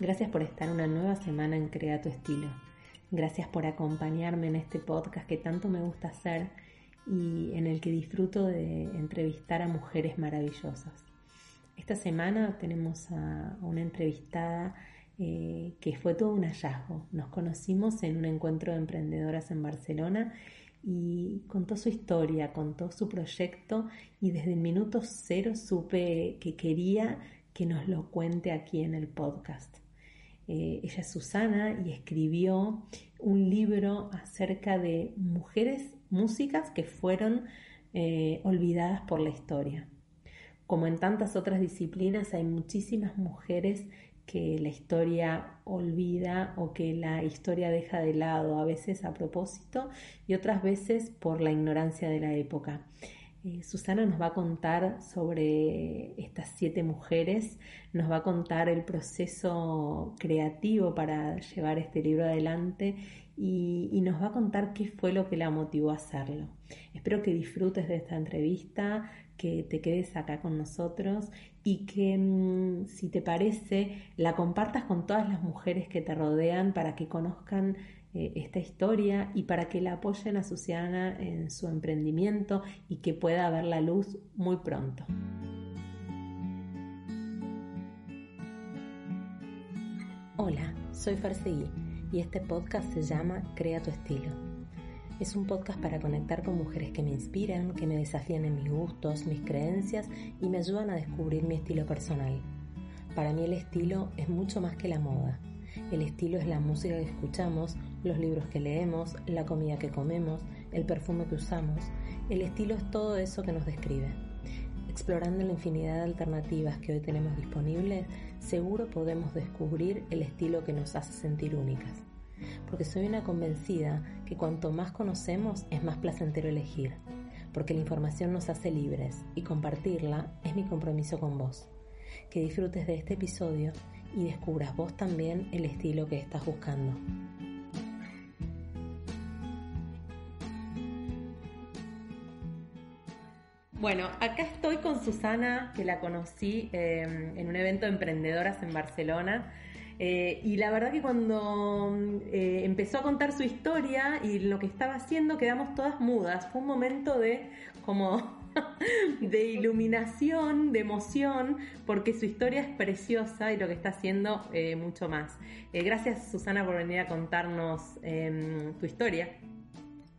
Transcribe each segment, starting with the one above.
Gracias por estar una nueva semana en Crea tu estilo. Gracias por acompañarme en este podcast que tanto me gusta hacer y en el que disfruto de entrevistar a mujeres maravillosas. Esta semana tenemos a una entrevistada eh, que fue todo un hallazgo. Nos conocimos en un encuentro de emprendedoras en Barcelona y contó su historia, contó su proyecto y desde el minuto cero supe que quería que nos lo cuente aquí en el podcast. Eh, ella es Susana y escribió un libro acerca de mujeres músicas que fueron eh, olvidadas por la historia. Como en tantas otras disciplinas, hay muchísimas mujeres que la historia olvida o que la historia deja de lado, a veces a propósito y otras veces por la ignorancia de la época. Eh, Susana nos va a contar sobre estas siete mujeres, nos va a contar el proceso creativo para llevar este libro adelante y, nos va a contar qué fue lo que la motivó a hacerlo. Espero que disfrutes de esta entrevista, que te quedes acá con nosotros y que mm, si te parece la compartas con todas las mujeres que te rodean para que conozcan eh, esta historia y para que la apoyen a Susana en su emprendimiento y que pueda ver la luz muy pronto. Hola, soy Farseguí y este podcast se llama Crea tu estilo. Es un podcast para conectar con mujeres que me inspiran, que me desafían en mis gustos, mis creencias y me ayudan a descubrir mi estilo personal. Para mí el estilo es mucho más que la moda. El estilo es la música que escuchamos, los libros que leemos, la comida que comemos, el perfume que usamos. El estilo es todo eso que nos describe. Explorando la infinidad de alternativas que hoy tenemos disponibles, seguro podemos descubrir el estilo que nos hace sentir únicas. Porque soy una convencida que cuanto más conocemos es más placentero elegir, porque la información nos hace libres y compartirla es mi compromiso con vos. Que disfrutes de este episodio y descubras vos también el estilo que estás buscando. Bueno, acá estoy con Susana, que la conocí em, en un evento de emprendedoras en Barcelona. Eh, y la verdad que cuando eh, empezó a contar su historia y lo que estaba haciendo, quedamos todas mudas. Fue un momento de como de iluminación, de emoción, porque su historia es preciosa y lo que está haciendo eh, mucho más. gracias Susana por venir a contarnos em, tu historia.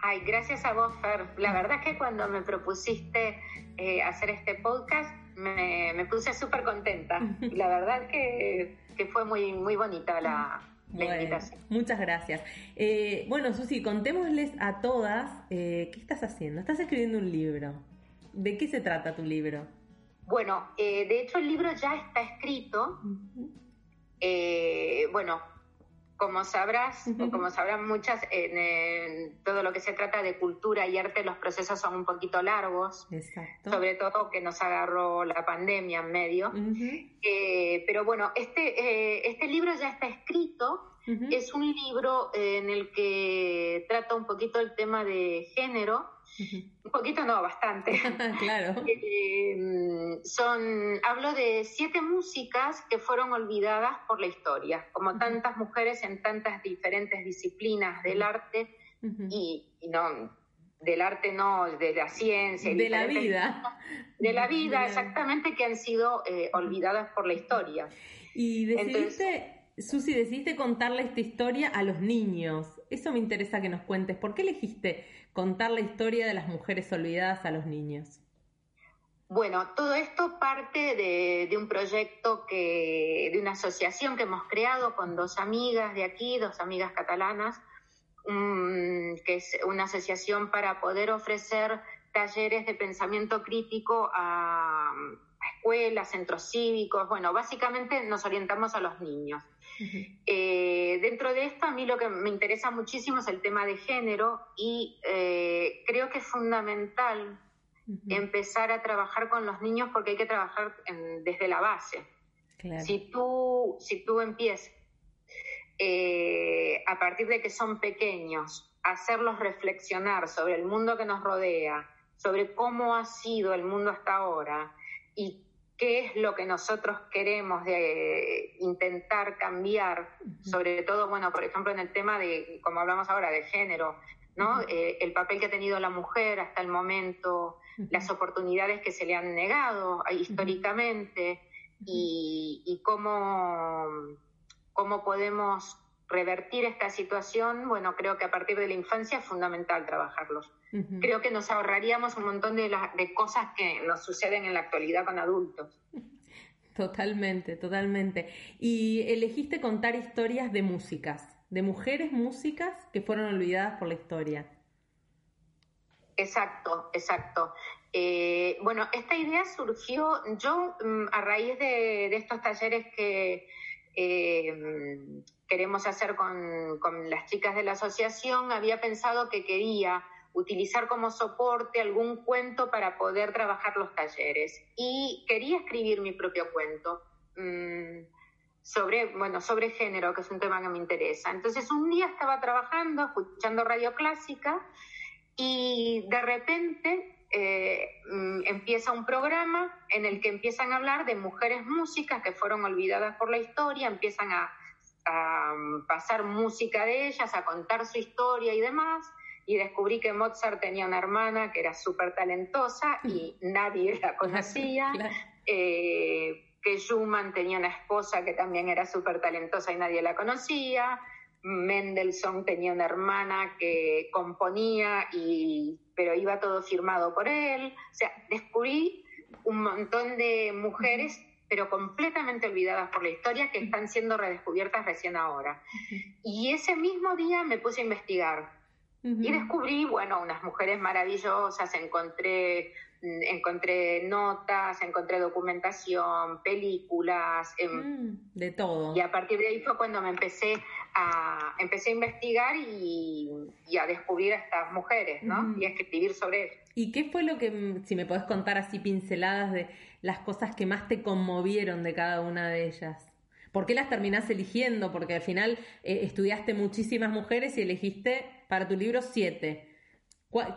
Ay, gracias a vos, Fer. La verdad es que cuando me propusiste eh, hacer este podcast, me, puse súper contenta. La verdad que, que fue muy, muy bonita la, invitación. Muchas gracias. Eh, bueno, Susi, contémosles a todas eh, qué estás haciendo. Estás escribiendo un libro. ¿De qué se trata tu libro? Bueno, de hecho el libro ya está escrito. bueno, como sabrás, o como sabrán muchas, en, todo lo que se trata de cultura y arte, los procesos son un poquito largos, Exacto. sobre todo que nos agarró la pandemia en medio. Eh, pero bueno, este, eh, este libro ya está escrito, es un libro en el que trata un poquito el tema de género, un poquito no, bastante. claro. Eh, son, hablo de siete músicas que fueron olvidadas por la historia, como tantas mujeres en tantas diferentes disciplinas del arte y, no del arte no, de la ciencia. De la vida. De la vida, exactamente, que han sido eh, olvidadas por la historia. Y decidiste, Susi, decidiste contarle esta historia a los niños. Eso me interesa que nos cuentes. ¿Por qué elegiste contar la historia de las mujeres olvidadas a los niños? Bueno, todo esto parte de, un proyecto que, de una asociación que hemos creado con dos amigas de aquí, dos amigas catalanas, que es una asociación para poder ofrecer talleres de pensamiento crítico a, escuelas, centros cívicos, bueno, básicamente nos orientamos a los niños. Eh, dentro de esto, a mí lo que me interesa muchísimo es el tema de género y eh, creo que es fundamental empezar a trabajar con los niños porque hay que trabajar desde la base. Si tú, si tú empiezas eh, a partir de que son pequeños, hacerlos reflexionar sobre el mundo que nos rodea, sobre cómo ha sido el mundo hasta ahora y qué es lo que nosotros queremos de intentar cambiar, sobre todo, bueno, por ejemplo, en el tema de, como hablamos ahora, de género, ¿no? Eh, el papel que ha tenido la mujer hasta el momento, las oportunidades que se le han negado históricamente y, cómo, cómo podemos revertir esta situación, bueno, creo que a partir de la infancia es fundamental trabajarlos. Creo que nos ahorraríamos un montón de, de cosas que nos suceden en la actualidad con adultos. Totalmente, totalmente. Y elegiste contar historias de músicas, de mujeres músicas que fueron olvidadas por la historia. Exacto, exacto. Eh, bueno, esta idea surgió yo mm, a raíz de, estos talleres que eh, queremos hacer con, con, las chicas de la asociación, había pensado que quería utilizar como soporte algún cuento para poder trabajar los talleres y quería escribir mi propio cuento. Mm, sobre, bueno, sobre género, que es un tema que me interesa. Entonces un día estaba trabajando, escuchando radio clásica, y de repente eh, mm, empieza un programa en el que empiezan a hablar de mujeres músicas que fueron olvidadas por la historia, empiezan a, mm, pasar música de ellas, a contar su historia y demás, y descubrí que Mozart tenía una hermana que era súper talentosa y nadie la conocía. Eh, que Schumann tenía una esposa que también era súper talentosa y nadie la conocía, Mendelssohn tenía una hermana que componía, y, pero iba todo firmado por él. O sea, descubrí un montón de mujeres, pero completamente olvidadas por la historia, que están siendo redescubiertas recién ahora. Y ese mismo día me puse a investigar. Y descubrí, bueno, unas mujeres maravillosas, encontré encontré notas, encontré documentación, películas. Em, mm, de todo. Y a partir de ahí fue cuando me empecé a, empecé a investigar y, a descubrir a estas mujeres, ¿no? Y a escribir sobre ellas. ¿Y qué fue lo que, si me podés contar así pinceladas de las cosas que más te conmovieron de cada una de ellas? ¿Por qué las terminás eligiendo? Porque al final eh, estudiaste muchísimas mujeres y elegiste para tu libro siete.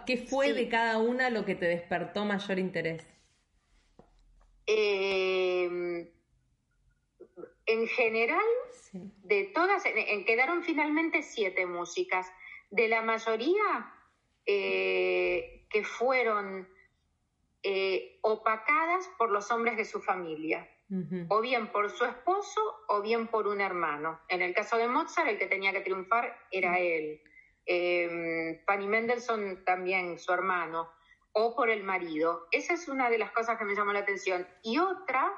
¿Qué fue de cada una lo que te despertó mayor interés? Em, en general, de todas, en, quedaron finalmente siete músicas. De la mayoría eh, que fueron eh, opacadas por los hombres de su familia, o bien por su esposo o bien por un hermano. En el caso de Mozart, el que tenía que triunfar era él eh, Fanny Mendelssohn también, su hermano, o por el marido. Esa es una de las cosas que me llamó la atención. Y otra,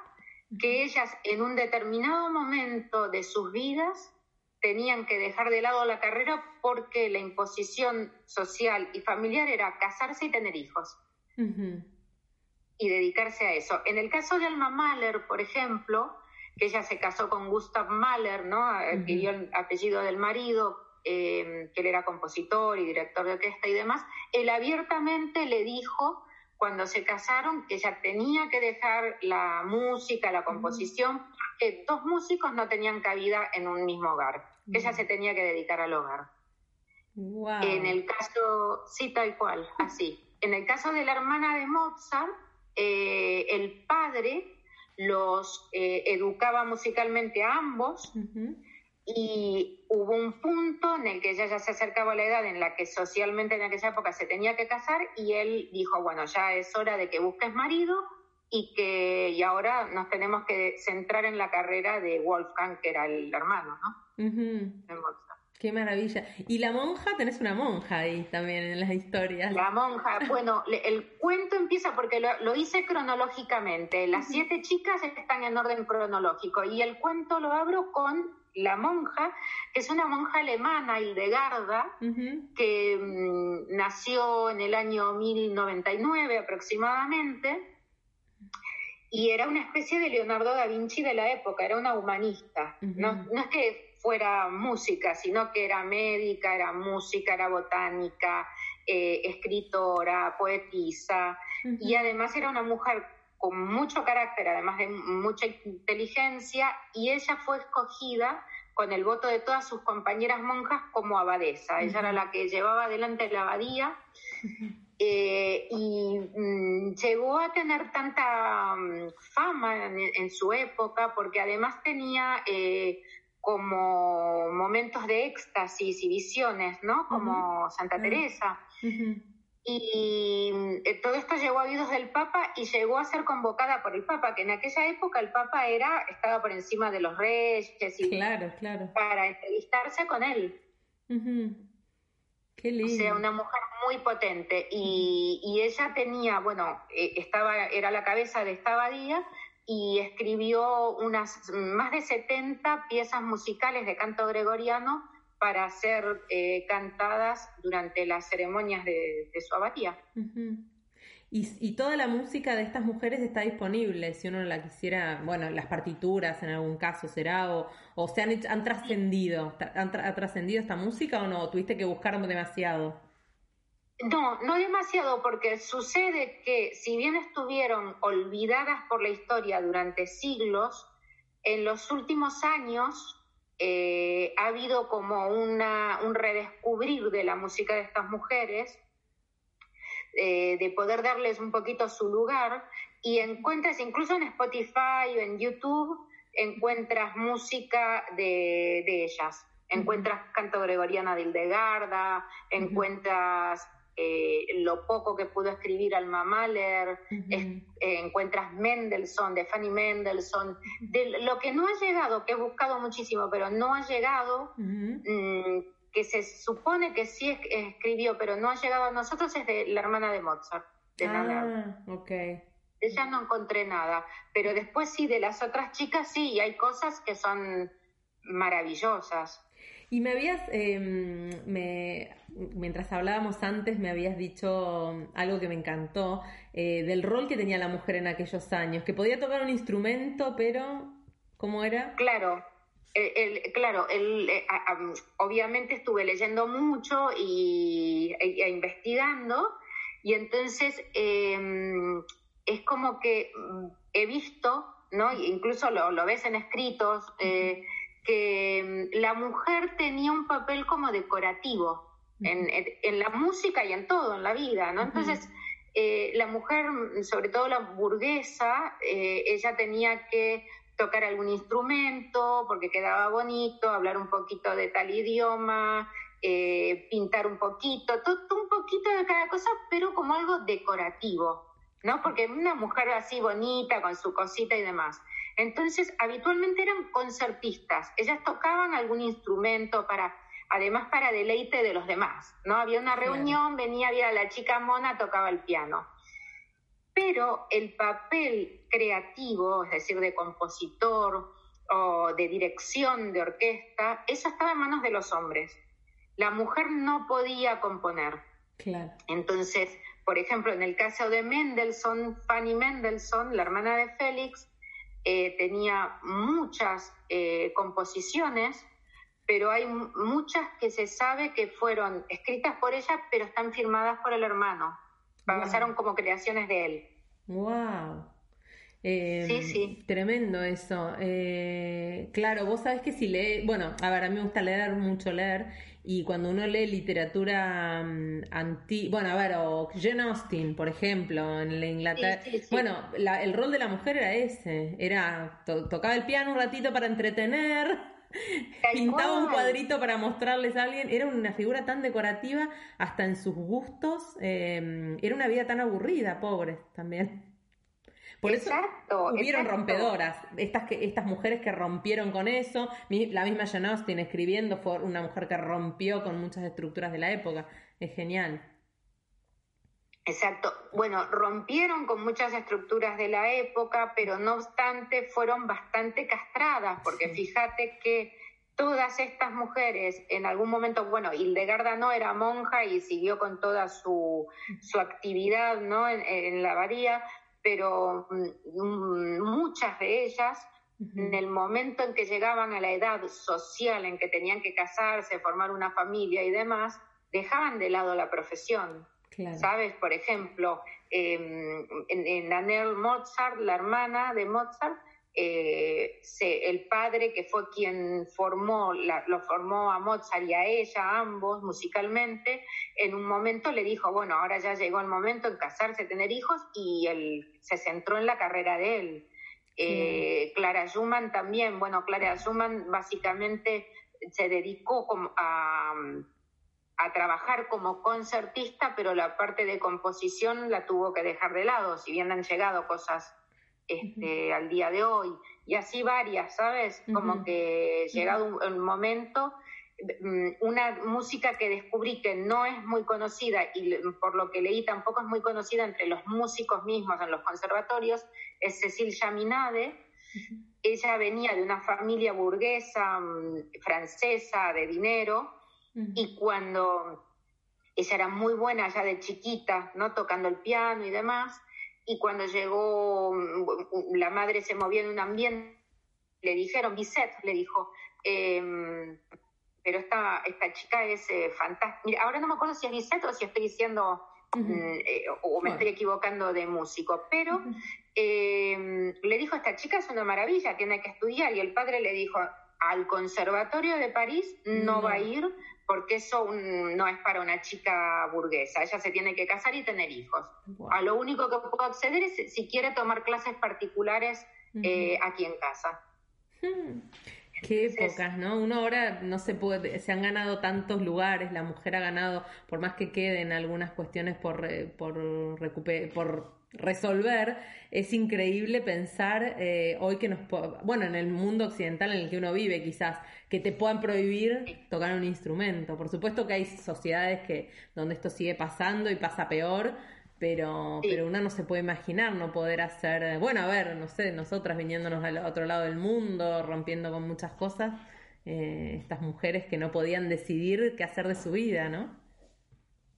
que ellas en un determinado momento de sus vidas tenían que dejar de lado la carrera porque la imposición social y familiar era casarse y tener hijos. Y dedicarse a eso. En el caso de Alma Mahler, por ejemplo, que ella se casó con Gustav Mahler, ¿no? Adquirió el apellido del marido, eh, que él era compositor y director de orquesta y demás, él abiertamente le dijo cuando se casaron que ella tenía que dejar la música, la composición, porque dos músicos no tenían cabida en un mismo hogar. Ella se tenía que dedicar al hogar. En el caso, sí, tal cual, así. En el caso de la hermana de Mozart, eh, el padre los eh, educaba musicalmente a ambos y hubo un punto en el que ella ya se acercaba a la edad en la que socialmente en aquella época se tenía que casar y él dijo, bueno, ya es hora de que busques marido y que y ahora nos tenemos que centrar en la carrera de Wolfgang, que era el hermano, ¿no? Qué maravilla. Y la monja, tenés una monja ahí también en las historias. La monja, bueno, el cuento empieza porque lo, hice cronológicamente. Las siete chicas están en orden cronológico y el cuento lo abro con la monja, que es una monja alemana, Hildegarda, que mm, nació en el año 1099 aproximadamente, y era una especie de Leonardo da Vinci de la época, era una humanista. no, no es que fuera música, sino que era médica, era música, era botánica, eh, escritora, poetisa, y además era una mujer con mucho carácter, además de mucha inteligencia, y ella fue escogida con el voto de todas sus compañeras monjas como abadesa. Ella era la que llevaba adelante la abadía eh, y mm, llegó a tener tanta mm, fama en, su época porque además tenía eh, como momentos de éxtasis y visiones, ¿no? Como Santa Teresa. Y mm, todo esto llegó a oídos del Papa y llegó a ser convocada por el Papa, que en aquella época el Papa era estaba por encima de los reyes y claro, claro. para entrevistarse con él. Qué lindo. O sea, una mujer muy potente. Y, ella tenía, bueno, eh, estaba, era la cabeza de esta abadía y escribió unas más de 70 piezas musicales de canto gregoriano para ser eh, cantadas durante las ceremonias de, su abadía. Y, toda la música de estas mujeres está disponible, si uno la quisiera, bueno, las partituras en algún caso será, o, o se han, han trascendido, ¿han trascendido esta música o no? ¿Tuviste que buscar demasiado? No, no demasiado, porque sucede que si bien estuvieron olvidadas por la historia durante siglos, en los últimos años eh, ha habido como una, un redescubrir de la música de estas mujeres, eh, de poder darles un poquito su lugar, y encuentras incluso en Spotify o en YouTube, encuentras música de, encuentras Encuentras canto gregoriano de Hildegarda, encuentras eh, lo poco que pudo escribir Alma Mahler, eh, encuentras Mendelssohn, de Fanny Mendelssohn, de lo que no ha llegado, que he buscado muchísimo, pero no ha llegado, mm, que se supone que sí escribió, pero no ha llegado a nosotros, es de la hermana de Mozart, de ah, ok. Ella no encontré nada, pero después sí, de las otras chicas sí, y hay cosas que son maravillosas. Y me habías, em, me, mientras hablábamos antes, me habías dicho algo que me encantó, eh, del rol que tenía la mujer en aquellos años, que podía tocar un instrumento, pero ¿cómo era? Claro, el, claro, el, eh, obviamente estuve leyendo mucho y e, e investigando, y entonces em, es como que mm, he visto, ¿no? incluso lo, lo ves en escritos, eh, que mm, la mujer tenía un papel como decorativo en, en, la música y en todo, en la vida, ¿no? Entonces, eh, la mujer, sobre todo la burguesa, eh, ella tenía que tocar algún instrumento porque quedaba bonito, hablar un poquito de tal idioma, eh, pintar un poquito, todo, un poquito de cada cosa, pero como algo decorativo, ¿no? Porque una mujer así bonita, con su cosita y demás. Entonces, habitualmente eran concertistas. Ellas tocaban algún instrumento para, además para deleite de los demás. ¿no? Había una reunión, venía, había la chica mona, tocaba el piano. Pero el papel creativo, es decir, de compositor o de dirección de orquesta, eso estaba en manos de los hombres. La mujer no podía componer. Claro. Entonces, por ejemplo, en el caso de Mendelssohn, Fanny Mendelssohn, la hermana de Félix, eh, tenía muchas eh, composiciones, pero hay muchas que se sabe que fueron escritas por ella, pero están firmadas por el hermano. Pasaron como creaciones de él. ¡Wow! Eh, sí, sí. Tremendo eso. claro, vos sabés que si lee, bueno, a ver, a mí me gusta leer, mucho leer, y cuando uno lee literatura um, anti, bueno, a ver, o Jane Austen, por ejemplo, en la Inglaterra, bueno, el rol de la mujer era ese, era tocaba el piano un ratito para entretener, pintaba un cuadrito para mostrarles a alguien, era una figura tan decorativa, hasta en sus gustos, eh, era una vida tan aburrida, pobre también. Por eso hubieron rompedoras, estas, que, estas mujeres que rompieron con eso, la misma Jane Austen escribiendo fue una mujer que rompió con muchas estructuras de la época, es genial. Exacto. Bueno, rompieron con muchas estructuras de la época, pero no obstante fueron bastante castradas, porque fíjate que todas estas mujeres en algún momento, bueno, Hildegarda no era monja y siguió con toda su, su actividad ¿no? en, en la abadía, pero mm, muchas de ellas, en el momento en que llegaban a la edad social en que tenían que casarse, formar una familia y demás, dejaban de lado la profesión. ¿Sabes? Por ejemplo, eh, en, en Mozart, la hermana de Mozart, eh, el padre que fue quien formó, lo formó a Mozart y a ella, ambos musicalmente, en un momento le dijo, bueno, ahora ya llegó el momento en casarse, tener hijos, y él se centró en la carrera de él. Eh, Clara Schumann también, bueno, Clara Schumann básicamente se dedicó a, a trabajar como concertista, pero la parte de composición la tuvo que dejar de lado, si bien han llegado cosas este, al día de hoy. Y así varias, ¿sabes? Como que llegado un, momento, mm, una música que descubrí que no es muy conocida y por lo que leí tampoco es muy conocida entre los músicos mismos en los conservatorios, es Cecil Chaminade. Ella venía de una familia burguesa mm, francesa de dinero y cuando ella era muy buena ya de chiquita, ¿no? Tocando el piano y demás, y cuando llegó, mm, la madre se movía en un ambiente, le dijeron, Bisette le dijo, em, pero esta, esta chica es eh, fantástica. Mira, ahora no me acuerdo si es Bisette o si estoy diciendo, mm, eh, o me estoy equivocando de músico, pero em, le dijo, esta chica es una maravilla, tiene que estudiar, y el padre le dijo, al Conservatorio de París no, va a ir porque eso no es para una chica burguesa. Ella se tiene que casar y tener hijos. A lo único que puedo acceder es si quiere tomar clases particulares eh, aquí en casa. Hmm. Qué épocas, ¿no? Uno ahora no se puede, se han ganado tantos lugares, la mujer ha ganado, por más que queden algunas cuestiones por, por, por resolver, es increíble pensar eh, hoy que nos, bueno, en el mundo occidental en el que uno vive quizás, que te puedan prohibir tocar un instrumento. Por supuesto que hay sociedades que donde esto sigue pasando y pasa peor, pero, pero uno no se puede imaginar no poder hacer, bueno, a ver, no sé, nosotras viniéndonos al otro lado del mundo, rompiendo con muchas cosas, eh, estas mujeres que no podían decidir qué hacer de su vida, ¿no?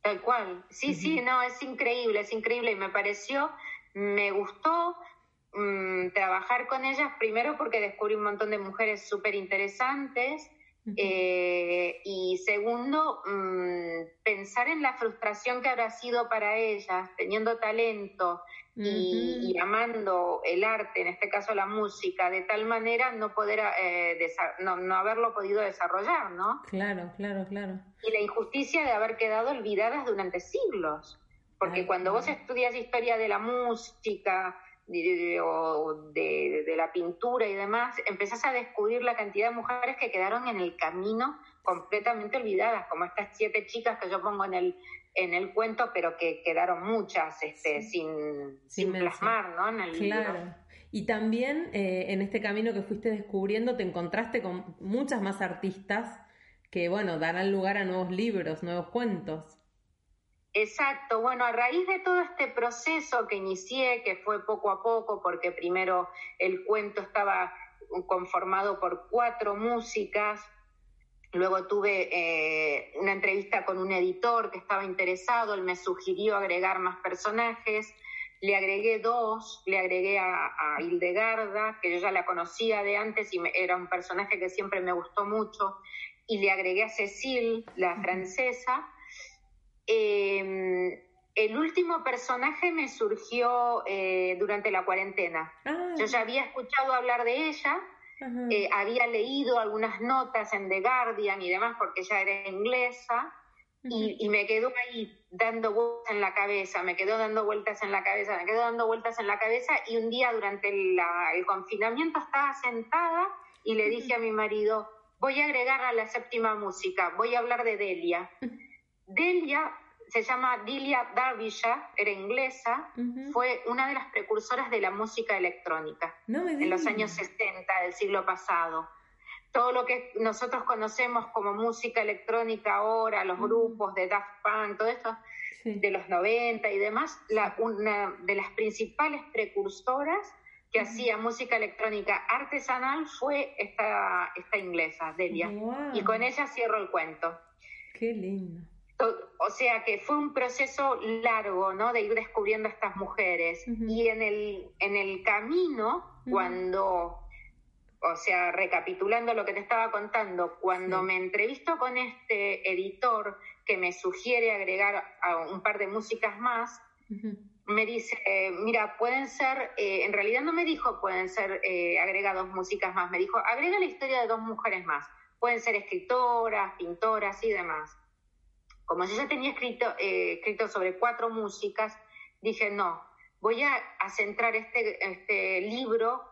Tal cual. Sí, sí, no, es increíble, es increíble. Y me pareció, me gustó mm, trabajar con ellas, primero porque descubrí un montón de mujeres súper interesantes eh, y segundo, mm, pensar en la frustración que habrá sido para ellas, teniendo talento y, amando el arte, en este caso la música, de tal manera no poder, eh, no, haberlo podido desarrollar, ¿no? Claro, claro, claro. Y la injusticia de haber quedado olvidadas durante siglos, porque cuando vos estudias historia de la música, o de, de, la pintura y demás, empezás a descubrir la cantidad de mujeres que quedaron en el camino completamente olvidadas, como estas siete chicas que yo pongo en el, en el cuento, pero que quedaron muchas este, sin, sin plasmar ¿no? en el claro. Y también eh, en este camino que fuiste descubriendo te encontraste con muchas más artistas que, bueno, darán lugar a nuevos libros, nuevos cuentos. Exacto, bueno, a raíz de todo este proceso que inicié, que fue poco a poco, porque primero el cuento estaba conformado por cuatro músicas, luego tuve eh, una entrevista con un editor que estaba interesado, él me sugirió agregar más personajes, le agregué dos, le agregué a, a Hildegarda, que yo ya la conocía de antes y era un personaje que siempre me gustó mucho, y le agregué a Cecil, la francesa, eh, el último personaje me surgió eh, durante la cuarentena. Ah. Yo ya había escuchado hablar de ella, eh, había leído algunas notas en The Guardian y demás porque ella era inglesa. y, me quedó ahí dando vueltas en la cabeza, me quedó dando vueltas en la cabeza, me quedó dando vueltas en la cabeza y un día durante el confinamiento estaba sentada y le dije a mi marido, voy a agregar a la séptima música, voy a hablar de Delia. Delia se llama Delia Derbyshire, era inglesa, fue una de las precursoras de la música electrónica en los años 60 del siglo pasado. Todo lo que nosotros conocemos como música electrónica ahora, los grupos de Daft Punk, todo esto de los 90 y demás, la, una de las principales precursoras que hacía música electrónica artesanal fue esta, esta inglesa, Delia. Y con ella cierro el cuento. Qué lindo. O sea que fue un proceso largo, ¿no? De ir descubriendo a estas mujeres. Y en el, en el camino, cuando, o sea, recapitulando lo que te estaba contando, cuando me entrevisto con este editor que me sugiere agregar a un par de músicas más, me dice, eh, mira, pueden ser, eh, en realidad no me dijo pueden ser eh, agregados músicas más, me dijo, agrega la historia de dos mujeres más, pueden ser escritoras, pintoras y demás. Como yo ya tenía escrito, escrito sobre cuatro músicas, dije, no, voy a, centrar este, este libro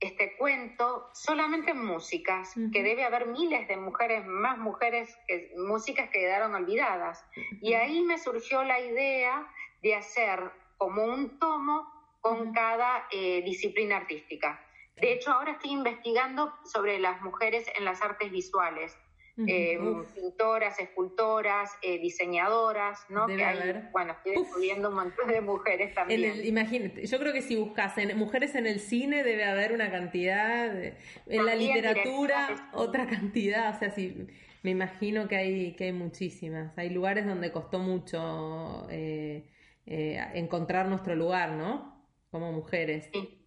este cuento solamente en músicas, que debe haber miles de mujeres, más mujeres, que, músicas que quedaron olvidadas. Y ahí me surgió la idea de hacer como un tomo con cada eh, disciplina artística. De hecho, ahora estoy investigando sobre las mujeres en las artes visuales. Eh, pintoras, escultoras, eh, diseñadoras, ¿no? que hay, bueno, estoy descubriendo un montón de mujeres también. imagínate, yo creo que si buscas en, mujeres en el cine debe haber una cantidad, en la literatura otra cantidad, o sea, sí, me imagino que hay, que hay muchísimas, hay lugares donde costó mucho eh, encontrar nuestro lugar, ¿no? Como mujeres. Sí.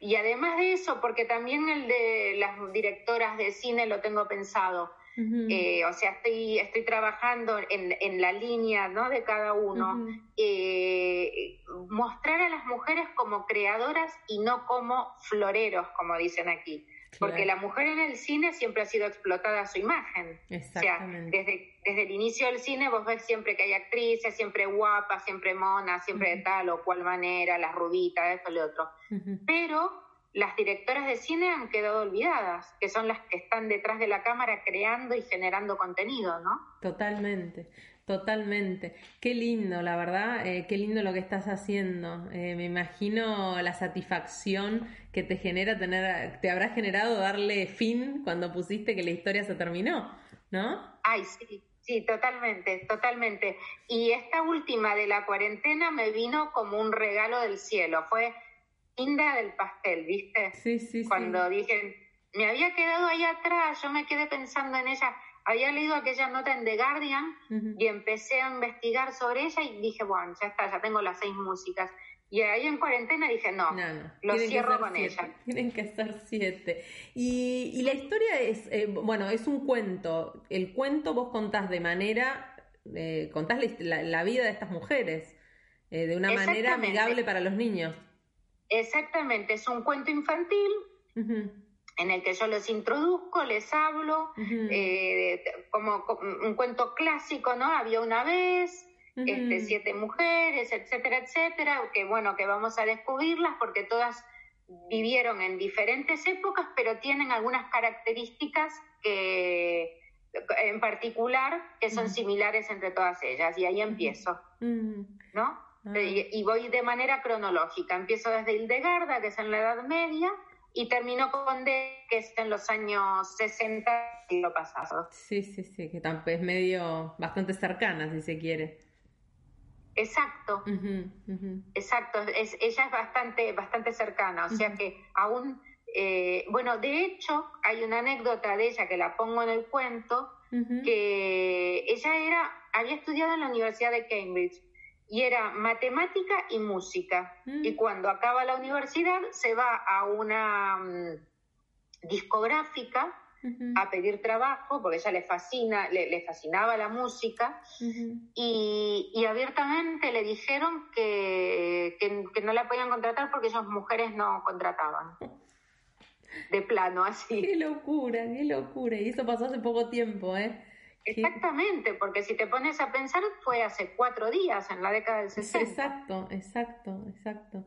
Y además de eso, porque también el de las directoras de cine lo tengo pensado. Eh, o sea, estoy, estoy trabajando en, en la línea ¿no? de cada uno. Eh, mostrar a las mujeres como creadoras y no como floreros, como dicen aquí. Porque la mujer en el cine siempre ha sido explotada a su imagen. Exactamente. O sea, desde, desde el inicio del cine vos ves siempre que hay actrices, siempre guapas, siempre monas, siempre de tal o cual manera, las rubitas, esto y lo otro. Pero las directoras de cine han quedado olvidadas, que son las que están detrás de la cámara creando y generando contenido, ¿no? Totalmente. Totalmente. Qué lindo, la verdad, eh, qué lindo lo que estás haciendo. Eh, me imagino la satisfacción que te genera tener, te habrá generado darle fin cuando pusiste que la historia se terminó, ¿no? Ay, sí, sí, totalmente, totalmente. Y esta última de la cuarentena me vino como un regalo del cielo. Fue linda del pastel, ¿viste? Sí, sí, Cuando dije, me había quedado ahí atrás, yo me quedé pensando en ella había leído aquella nota en The Guardian y empecé a investigar sobre ella y dije, bueno, ya está, ya tengo las seis músicas. Y ahí en cuarentena dije, no, lo cierro con ella. Tienen que ser siete. Y, la historia es, eh, bueno, es un cuento. El cuento vos contás de manera, eh, contás la, vida de estas mujeres, eh, de una manera amigable para los niños. Exactamente, es un cuento infantil en el que yo les introduzco, les hablo, eh, como, un cuento clásico, ¿no? Había una vez, este, siete mujeres, etcétera, etcétera, que bueno, que vamos a descubrirlas porque todas vivieron en diferentes épocas, pero tienen algunas características que, en particular que son similares entre todas ellas, y ahí empiezo, ¿no? Ah. Y, voy de manera cronológica, empiezo desde Hildegarda, que es en la Edad Media, y terminó con D, que es en los años 60 lo pasado. Sí, sí, sí, que es medio bastante cercana, si se quiere. Exacto, exacto, es, ella es bastante, bastante cercana, o sea que aún, eh, bueno, de hecho hay una anécdota de ella que la pongo en el cuento, que ella era, había estudiado en la Universidad de Cambridge, y era matemática y música. Mm. Y cuando acaba la universidad se va a una mm, discográfica a pedir trabajo, porque ella le fascina, le, fascinaba la música, y, abiertamente le dijeron que, que, no la podían contratar porque esas mujeres no contrataban. De plano, así. Qué locura, qué locura. Y eso pasó hace poco tiempo, ¿eh? Exactamente, porque si te pones a pensar, fue hace cuatro días, en la década del 60. Exacto, exacto, exacto.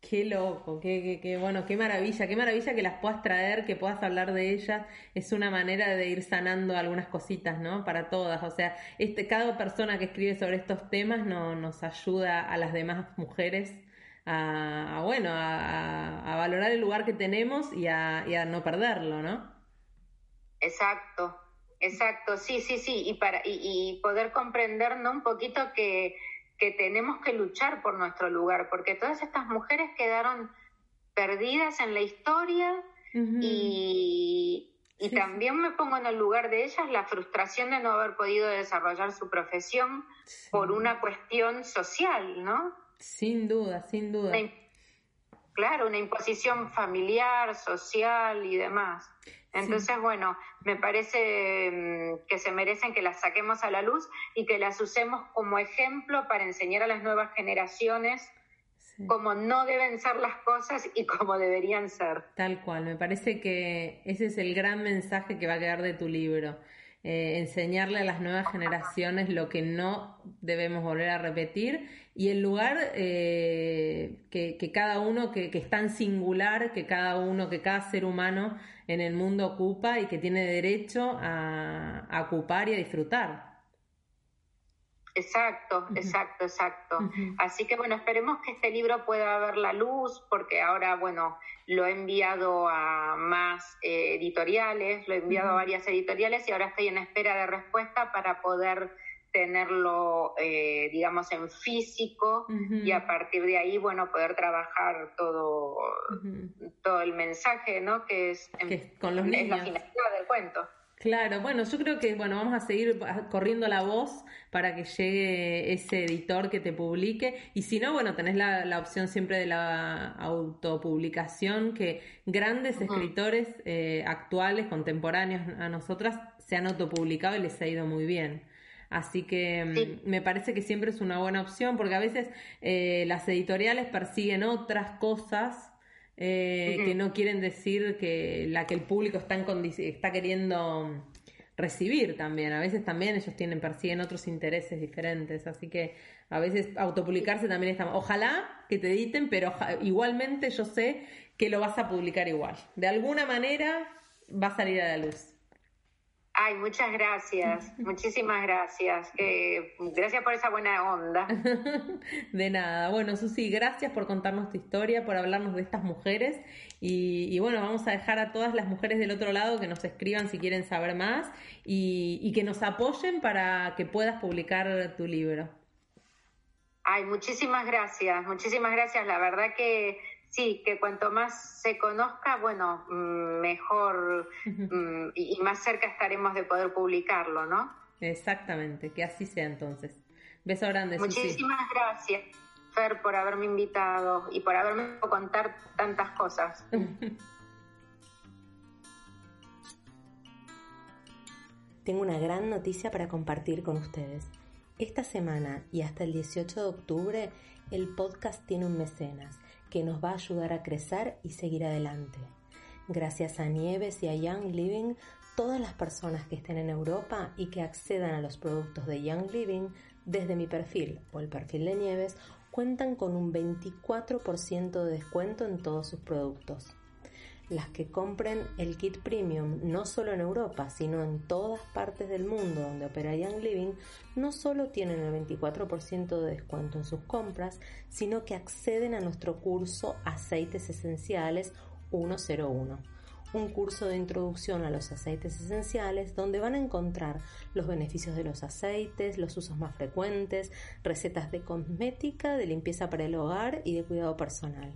Qué loco, qué, qué, bueno, qué maravilla, qué maravilla que las puedas traer, que puedas hablar de ellas. Es una manera de ir sanando algunas cositas, ¿no? Para todas. O sea, este, cada persona que escribe sobre estos temas no, nos ayuda a las demás mujeres a, bueno, a, valorar el lugar que tenemos y a, y a no perderlo, ¿no? Exacto, Exacto, sí, sí, sí, y, para, y, poder comprender un poquito que, tenemos que luchar por nuestro lugar, porque todas estas mujeres quedaron perdidas en la historia y, también me pongo en el lugar de ellas la frustración de no haber podido desarrollar su profesión por una cuestión social, ¿no? Sin duda, sin duda. claro, una imposición familiar, social y demás. Entonces, bueno, me parece mm, que se merecen que las saquemos a la luz y que las usemos como ejemplo para enseñar a las nuevas generaciones cómo no deben ser las cosas y cómo deberían ser. Tal cual, me parece que ese es el gran mensaje que va a quedar de tu libro. Eh, enseñarle a las nuevas generaciones lo que no debemos volver a repetir y el lugar eh, que, cada uno, que, que, es tan singular, que cada uno, que cada ser humano en el mundo ocupa y que tiene derecho a, ocupar y a disfrutar. Exacto, exacto, exacto. Así que bueno, esperemos que este libro pueda ver la luz, porque ahora, bueno, lo he enviado a más eh, editoriales, lo he enviado a varias editoriales y ahora estoy en espera de respuesta para poder tenerlo, eh, digamos, en físico y a partir de ahí, bueno, poder trabajar todo, todo el mensaje, ¿no? Que es, con los niños. la finalidad del cuento. Claro, bueno, yo creo que bueno, vamos a seguir corriendo la voz para que llegue ese editor que te publique y si no, bueno, tenés la, la opción siempre de la autopublicación que grandes escritores eh, actuales, contemporáneos a nosotras, se han autopublicado y les ha ido muy bien. Así que mm, me parece que siempre es una buena opción porque a veces eh, las editoriales persiguen otras cosas eh, que no quieren decir que la que el público está, está queriendo recibir también. A veces también ellos tienen, persiguen otros intereses diferentes. Así que a veces autopublicarse también está. Ojalá que te editen, pero igualmente yo sé que lo vas a publicar igual. De alguna manera va a salir a la luz. Ay, muchas gracias, muchísimas gracias. gracias por esa buena onda. De nada. Bueno, Susi, gracias por contarnos tu historia, por hablarnos de estas mujeres. Y, bueno, vamos a dejar a todas las mujeres del otro lado que nos escriban si quieren saber más y, y que nos apoyen para que puedas publicar tu libro. Ay, muchísimas gracias, muchísimas gracias. La verdad que Sí, que cuanto más se conozca, bueno, mm, mejor mm, y más cerca estaremos de poder publicarlo, ¿no? Exactamente, que así sea entonces. Beso grande. Muchísimas gracias, Fer, por haberme invitado y por haberme contar tantas cosas. Tengo una gran noticia para compartir con ustedes. Esta semana y hasta el 18 de octubre, el podcast tiene un mecenas que nos va a ayudar a crecer y seguir adelante. Gracias a Nieves y a Young Living, todas las personas que estén en Europa y que accedan a los productos de Young Living desde mi perfil o el perfil de Nieves cuentan con un 24% de descuento en todos sus productos las que compren el kit premium no solo en Europa, sino en todas partes del mundo donde opera Young Living, no solo tienen el 24% de descuento en sus compras, sino que acceden a nuestro curso Aceites Esenciales 101 un curso de introducción a los aceites esenciales donde van a encontrar los beneficios de los aceites, los usos más frecuentes, recetas de cosmética, de limpieza para el hogar y de cuidado personal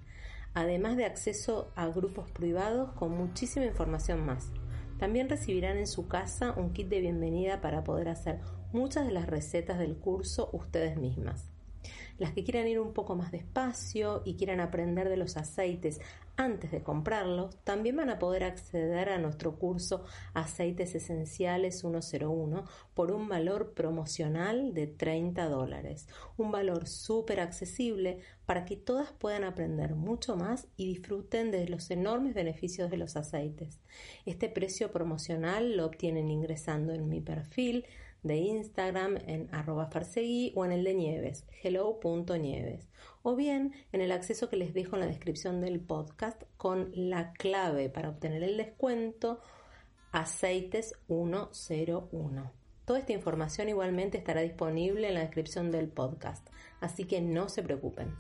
además de acceso a grupos privados con muchísima información más. También recibirán en su casa un kit de bienvenida para poder hacer muchas de las recetas del curso ustedes mismas. Las que quieran ir un poco más despacio y quieran aprender de los aceites antes de comprarlos, también van a poder acceder a nuestro curso Aceites Esenciales 101 por un valor promocional de 30 dólares. Un valor súper accesible para que todas puedan aprender mucho más y disfruten de los enormes beneficios de los aceites. Este precio promocional lo obtienen ingresando en mi perfil de Instagram en arroba farsegui o en el de Nieves, hello.nieves, o bien en el acceso que les dejo en la descripción del podcast con la clave para obtener el descuento aceites 101. Toda esta información igualmente estará disponible en la descripción del podcast, así que no se preocupen.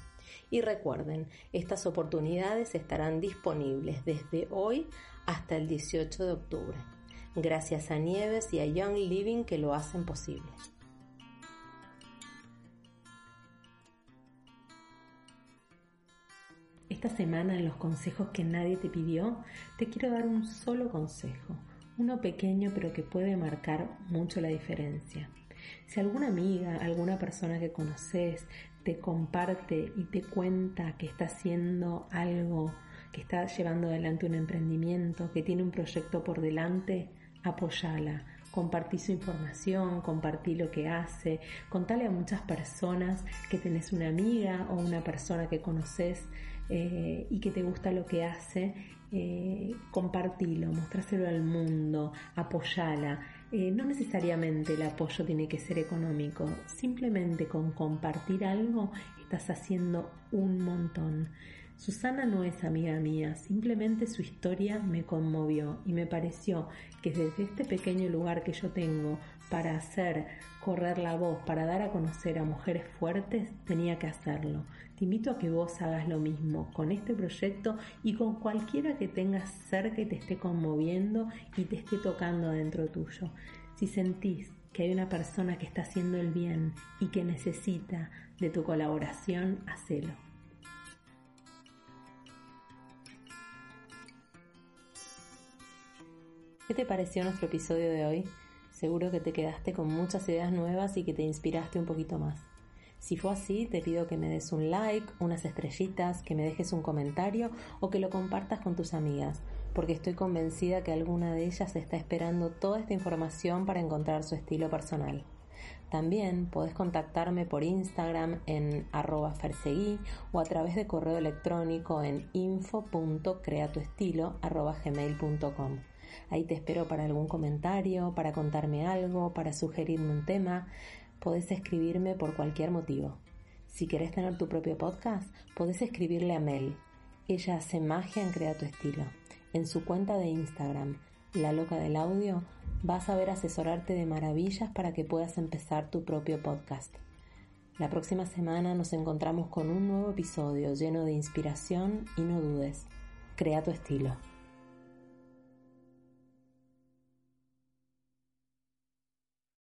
Y recuerden, estas oportunidades estarán disponibles desde hoy hasta el 18 de octubre gracias a Nieves y a Young Living que lo hacen posible. Esta semana en los consejos que nadie te pidió, te quiero dar un solo consejo, uno pequeño pero que puede marcar mucho la diferencia. Si alguna amiga, alguna persona que conoces te comparte y te cuenta que está haciendo algo que está llevando adelante un emprendimiento, que tiene un proyecto por delante, apoyala, compartí su información, compartí lo que hace, contale a muchas personas que tenés una amiga o una persona que conoces eh, y que te gusta lo que hace, eh, compartilo, mostráselo al mundo, apoyala. Eh, no necesariamente el apoyo tiene que ser económico, simplemente con compartir algo estás haciendo un montón. Susana no es amiga mía, simplemente su historia me conmovió y me pareció que desde este pequeño lugar que yo tengo para hacer correr la voz, para dar a conocer a mujeres fuertes, tenía que hacerlo. Te invito a que vos hagas lo mismo con este proyecto y con cualquiera que tengas cerca y te esté conmoviendo y te esté tocando adentro tuyo. Si sentís que hay una persona que está haciendo el bien y que necesita de tu colaboración, hacelo. ¿Qué te pareció nuestro episodio de hoy? Seguro que te quedaste con muchas ideas nuevas y que te inspiraste un poquito más. Si fue así, te pido que me des un like, unas estrellitas, que me dejes un comentario o que lo compartas con tus amigas, porque estoy convencida que alguna de ellas está esperando toda esta información para encontrar su estilo personal. También podés contactarme por Instagram en arroba o a través de correo electrónico en info.creatuestilo.gmail.com. Ahí te espero para algún comentario, para contarme algo, para sugerirme un tema. Podés escribirme por cualquier motivo. Si querés tener tu propio podcast, podés escribirle a Mel. Ella hace magia en Crea tu estilo. En su cuenta de Instagram, La Loca del Audio, vas a ver asesorarte de maravillas para que puedas empezar tu propio podcast. La próxima semana nos encontramos con un nuevo episodio lleno de inspiración y no dudes, crea tu estilo.